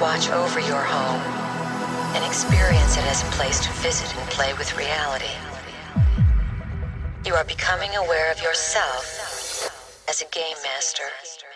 watch over your home and experience it as a place to visit and play with reality. You are becoming aware of yourself as a game master.